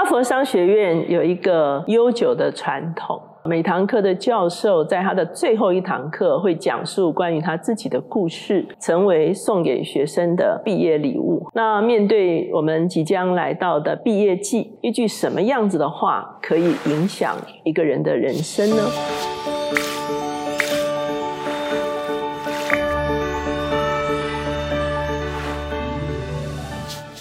哈佛商学院有一个悠久的传统，每堂课的教授在他的最后一堂课会讲述关于他自己的故事，成为送给学生的毕业礼物。那面对我们即将来到的毕业季，一句什么样子的话可以影响一个人的人生呢？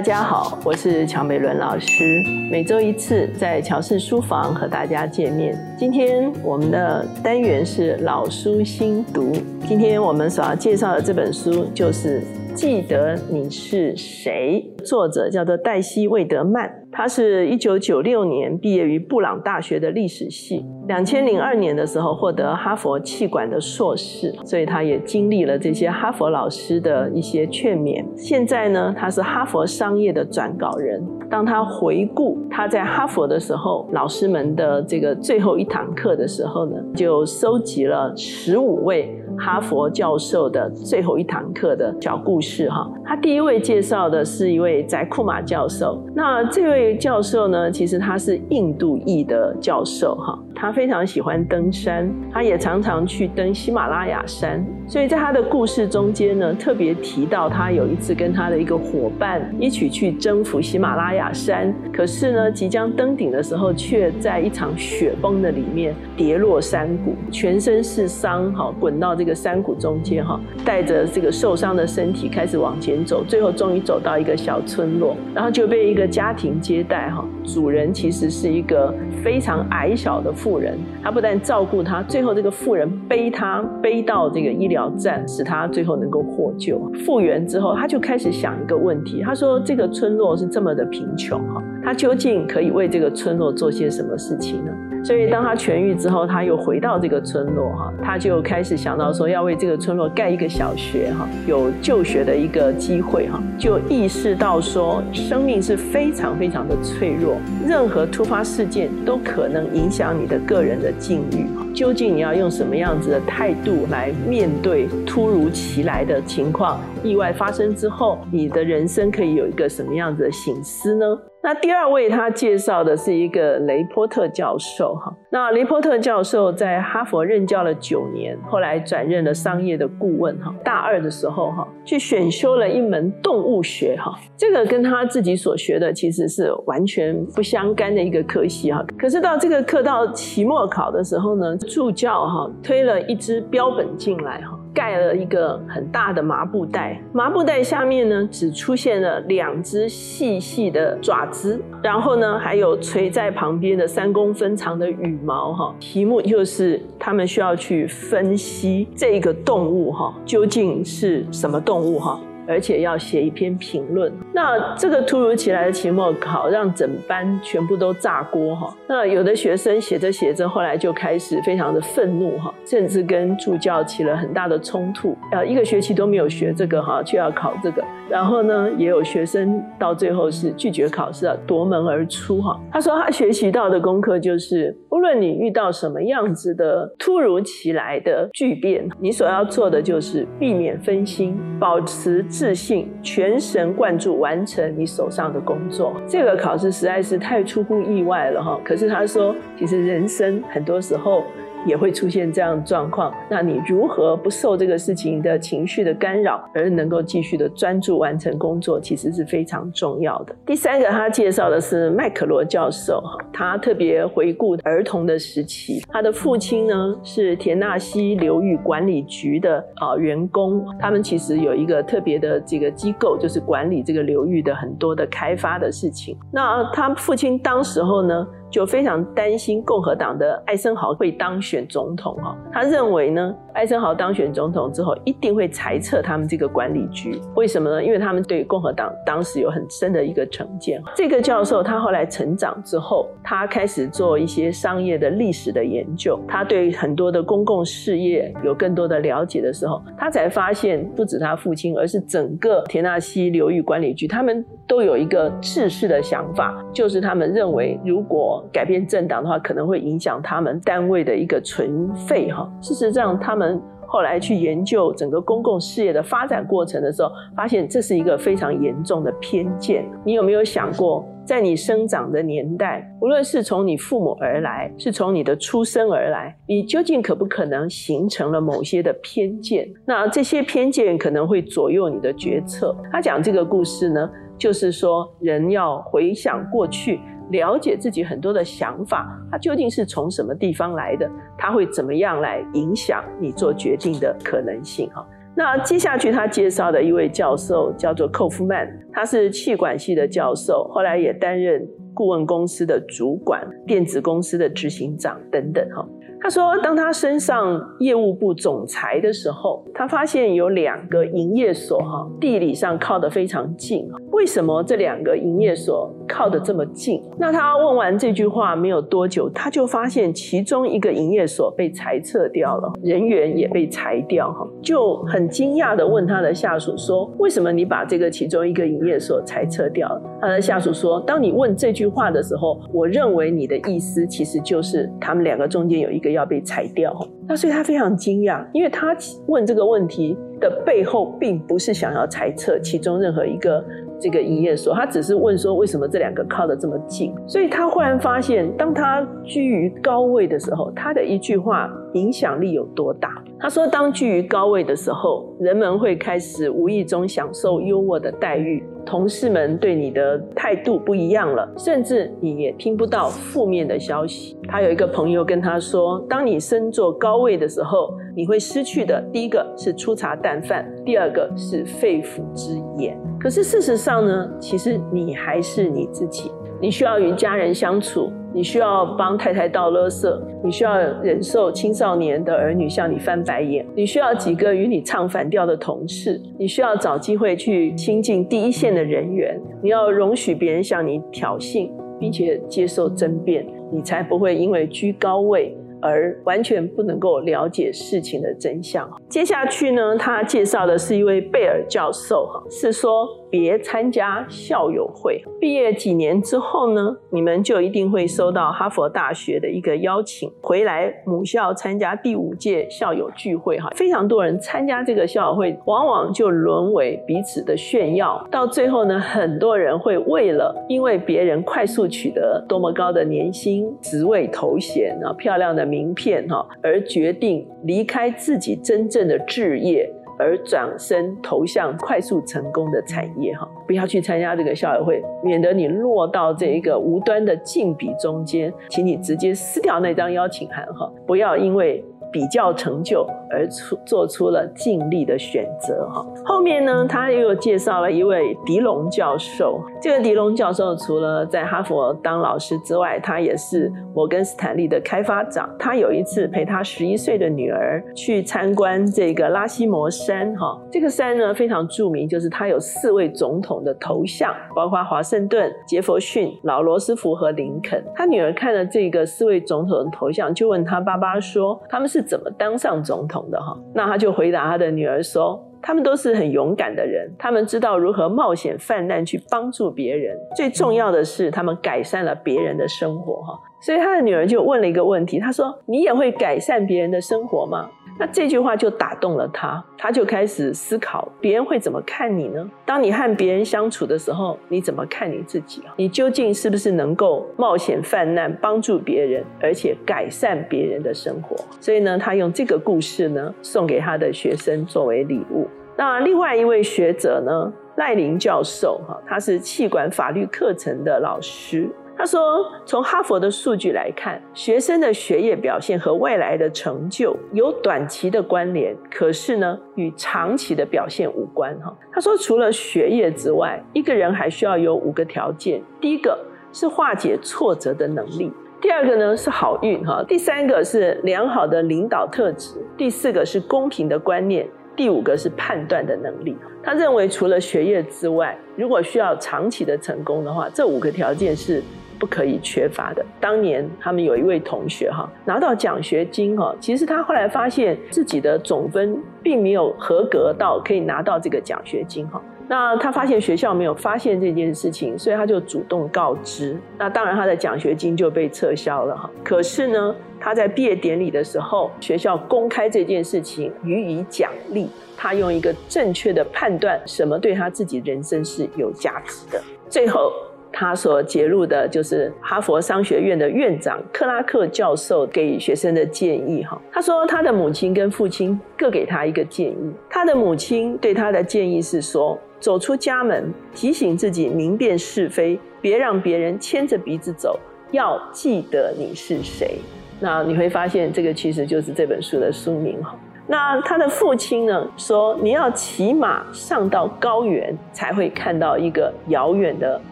大家好，我是乔美伦老师。每周一次在乔氏书房和大家见面。今天我们的单元是老书新读。今天我们所要介绍的这本书就是《记得你是谁》，作者叫做黛西·魏德曼。他是一九九六年毕业于布朗大学的历史系，两千零二年的时候获得哈佛气管的硕士，所以他也经历了这些哈佛老师的一些劝勉。现在呢，他是哈佛商业的转稿人。当他回顾他在哈佛的时候，老师们的这个最后一堂课的时候呢，就收集了十五位。哈佛教授的最后一堂课的小故事哈，他第一位介绍的是一位在库马教授。那这位教授呢，其实他是印度裔的教授哈，他非常喜欢登山，他也常常去登喜马拉雅山。所以在他的故事中间呢，特别提到他有一次跟他的一个伙伴一起去征服喜马拉雅山，可是呢，即将登顶的时候，却在一场雪崩的里面跌落山谷，全身是伤哈，滚到这个。山谷中间，哈，带着这个受伤的身体开始往前走，最后终于走到一个小村落，然后就被一个家庭接待，哈，主人其实是一个非常矮小的妇人，他不但照顾他，最后这个妇人背他背到这个医疗站，使他最后能够获救复原之后，他就开始想一个问题，他说这个村落是这么的贫穷，哈，他究竟可以为这个村落做些什么事情呢？所以，当他痊愈之后，他又回到这个村落哈，他就开始想到说要为这个村落盖一个小学哈，有就学的一个机会哈，就意识到说生命是非常非常的脆弱，任何突发事件都可能影响你的个人的境遇。究竟你要用什么样子的态度来面对突如其来的情况？意外发生之后，你的人生可以有一个什么样子的醒思呢？那第二位他介绍的是一个雷波特教授，哈。那雷波特教授在哈佛任教了九年，后来转任了商业的顾问，哈。大二的时候，哈，去选修了一门动物学，哈。这个跟他自己所学的其实是完全不相干的一个科系，哈。可是到这个课到期末考的时候呢，助教哈推了一支标本进来，哈。盖了一个很大的麻布袋，麻布袋下面呢只出现了两只细细的爪子，然后呢还有垂在旁边的三公分长的羽毛哈。题目就是他们需要去分析这个动物哈究竟是什么动物哈。而且要写一篇评论，那这个突如其来的期末考让整班全部都炸锅哈。那有的学生写着写着，后来就开始非常的愤怒哈，甚至跟助教起了很大的冲突。呃，一个学期都没有学这个哈，却要考这个。然后呢，也有学生到最后是拒绝考试，夺门而出哈。他说他学习到的功课就是，无论你遇到什么样子的突如其来的巨变，你所要做的就是避免分心，保持。自信，全神贯注完成你手上的工作。这个考试实在是太出乎意外了哈！可是他说，其实人生很多时候。也会出现这样的状况，那你如何不受这个事情的情绪的干扰，而能够继续的专注完成工作，其实是非常重要的。第三个，他介绍的是麦克罗教授，哈，他特别回顾儿童的时期，他的父亲呢是田纳西流域管理局的啊员工，他们其实有一个特别的这个机构，就是管理这个流域的很多的开发的事情。那他父亲当时候呢？就非常担心共和党的艾森豪会当选总统哈，他认为呢，艾森豪当选总统之后一定会裁撤他们这个管理局，为什么呢？因为他们对共和党当时有很深的一个成见。这个教授他后来成长之后，他开始做一些商业的历史的研究，他对很多的公共事业有更多的了解的时候，他才发现不止他父亲，而是整个田纳西流域管理局，他们都有一个制式的想法，就是他们认为如果改变政党的话，可能会影响他们单位的一个存废哈。事实上，他们后来去研究整个公共事业的发展过程的时候，发现这是一个非常严重的偏见。你有没有想过？在你生长的年代，无论是从你父母而来，是从你的出生而来，你究竟可不可能形成了某些的偏见？那这些偏见可能会左右你的决策。他讲这个故事呢，就是说人要回想过去。了解自己很多的想法，它究竟是从什么地方来的？它会怎么样来影响你做决定的可能性？哈，那接下去他介绍的一位教授叫做寇夫曼，他是气管系的教授，后来也担任顾问公司的主管、电子公司的执行长等等。哈。他说，当他升上业务部总裁的时候，他发现有两个营业所哈，地理上靠得非常近。为什么这两个营业所靠得这么近？那他问完这句话没有多久，他就发现其中一个营业所被裁撤掉了，人员也被裁掉哈，就很惊讶的问他的下属说：“为什么你把这个其中一个营业所裁撤掉了？”他的下属说：“当你问这句话的时候，我认为你的意思其实就是他们两个中间有一个”要被裁掉，那所以他非常惊讶，因为他问这个问题的背后，并不是想要裁撤其中任何一个这个营业所，他只是问说为什么这两个靠得这么近。所以他忽然发现，当他居于高位的时候，他的一句话影响力有多大。他说，当居于高位的时候，人们会开始无意中享受优渥的待遇。同事们对你的态度不一样了，甚至你也听不到负面的消息。他有一个朋友跟他说：“当你身坐高位的时候，你会失去的第一个是粗茶淡饭，第二个是肺腑之言。可是事实上呢，其实你还是你自己。你需要与家人相处。”你需要帮太太倒垃圾，你需要忍受青少年的儿女向你翻白眼，你需要几个与你唱反调的同事，你需要找机会去亲近第一线的人员，你要容许别人向你挑衅，并且接受争辩，你才不会因为居高位。而完全不能够了解事情的真相。接下去呢，他介绍的是一位贝尔教授，哈，是说别参加校友会。毕业几年之后呢，你们就一定会收到哈佛大学的一个邀请，回来母校参加第五届校友聚会，哈，非常多人参加这个校友会，往往就沦为彼此的炫耀。到最后呢，很多人会为了因为别人快速取得多么高的年薪、职位、头衔啊，漂亮的。名片哈，而决定离开自己真正的置业，而转身投向快速成功的产业哈，不要去参加这个校友会，免得你落到这一个无端的竞比中间，请你直接撕掉那张邀请函哈，不要因为。比较成就而出做出了尽力的选择哈。后面呢，他又介绍了一位迪龙教授。这个迪龙教授除了在哈佛当老师之外，他也是摩根斯坦利的开发长。他有一次陪他十一岁的女儿去参观这个拉西摩山哈。这个山呢非常著名，就是它有四位总统的头像，包括华盛顿、杰弗逊、老罗斯福和林肯。他女儿看了这个四位总统的头像，就问他爸爸说：“他们是？”怎么当上总统的哈？那他就回答他的女儿说：“他们都是很勇敢的人，他们知道如何冒险犯难去帮助别人。最重要的是，他们改善了别人的生活哈。”所以他的女儿就问了一个问题，他说：“你也会改善别人的生活吗？”那这句话就打动了他，他就开始思考别人会怎么看你呢？当你和别人相处的时候，你怎么看你自己啊？你究竟是不是能够冒险犯难，帮助别人，而且改善别人的生活？所以呢，他用这个故事呢，送给他的学生作为礼物。那另外一位学者呢，赖林教授哈，他是气管法律课程的老师。他说：“从哈佛的数据来看，学生的学业表现和未来的成就有短期的关联，可是呢，与长期的表现无关。”哈，他说：“除了学业之外，一个人还需要有五个条件：第一个是化解挫折的能力；第二个呢是好运；哈，第三个是良好的领导特质；第四个是公平的观念；第五个是判断的能力。”他认为，除了学业之外，如果需要长期的成功的话，这五个条件是。不可以缺乏的。当年他们有一位同学哈拿到奖学金哈，其实他后来发现自己的总分并没有合格到可以拿到这个奖学金哈。那他发现学校没有发现这件事情，所以他就主动告知。那当然他的奖学金就被撤销了哈。可是呢，他在毕业典礼的时候，学校公开这件事情予以奖励。他用一个正确的判断，什么对他自己人生是有价值的。最后。他所揭露的就是哈佛商学院的院长克拉克教授给学生的建议哈。他说他的母亲跟父亲各给他一个建议，他的母亲对他的建议是说，走出家门，提醒自己明辨是非，别让别人牵着鼻子走，要记得你是谁。那你会发现，这个其实就是这本书的书名哈。那他的父亲呢说，你要骑马上到高原，才会看到一个遥远的。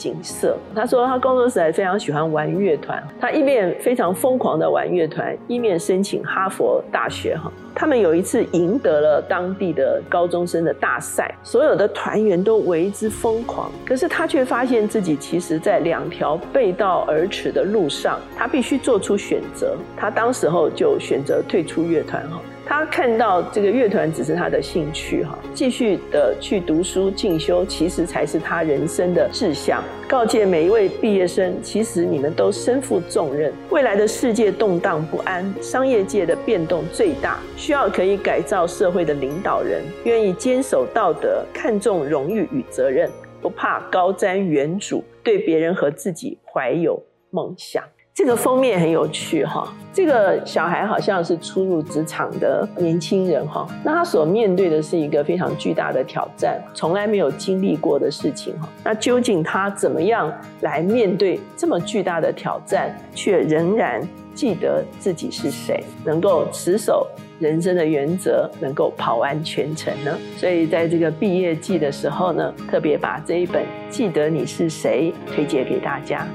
景色。他说，他工作时还非常喜欢玩乐团，他一面非常疯狂的玩乐团，一面申请哈佛大学。哈，他们有一次赢得了当地的高中生的大赛，所有的团员都为之疯狂。可是他却发现自己其实在两条背道而驰的路上，他必须做出选择。他当时候就选择退出乐团。哈。他看到这个乐团只是他的兴趣，哈，继续的去读书进修，其实才是他人生的志向。告诫每一位毕业生，其实你们都身负重任。未来的世界动荡不安，商业界的变动最大，需要可以改造社会的领导人，愿意坚守道德，看重荣誉与责任，不怕高瞻远瞩，对别人和自己怀有梦想。这个封面很有趣哈，这个小孩好像是初入职场的年轻人哈，那他所面对的是一个非常巨大的挑战，从来没有经历过的事情哈。那究竟他怎么样来面对这么巨大的挑战，却仍然记得自己是谁，能够持守人生的原则，能够跑完全程呢？所以在这个毕业季的时候呢，特别把这一本《记得你是谁》推荐给大家。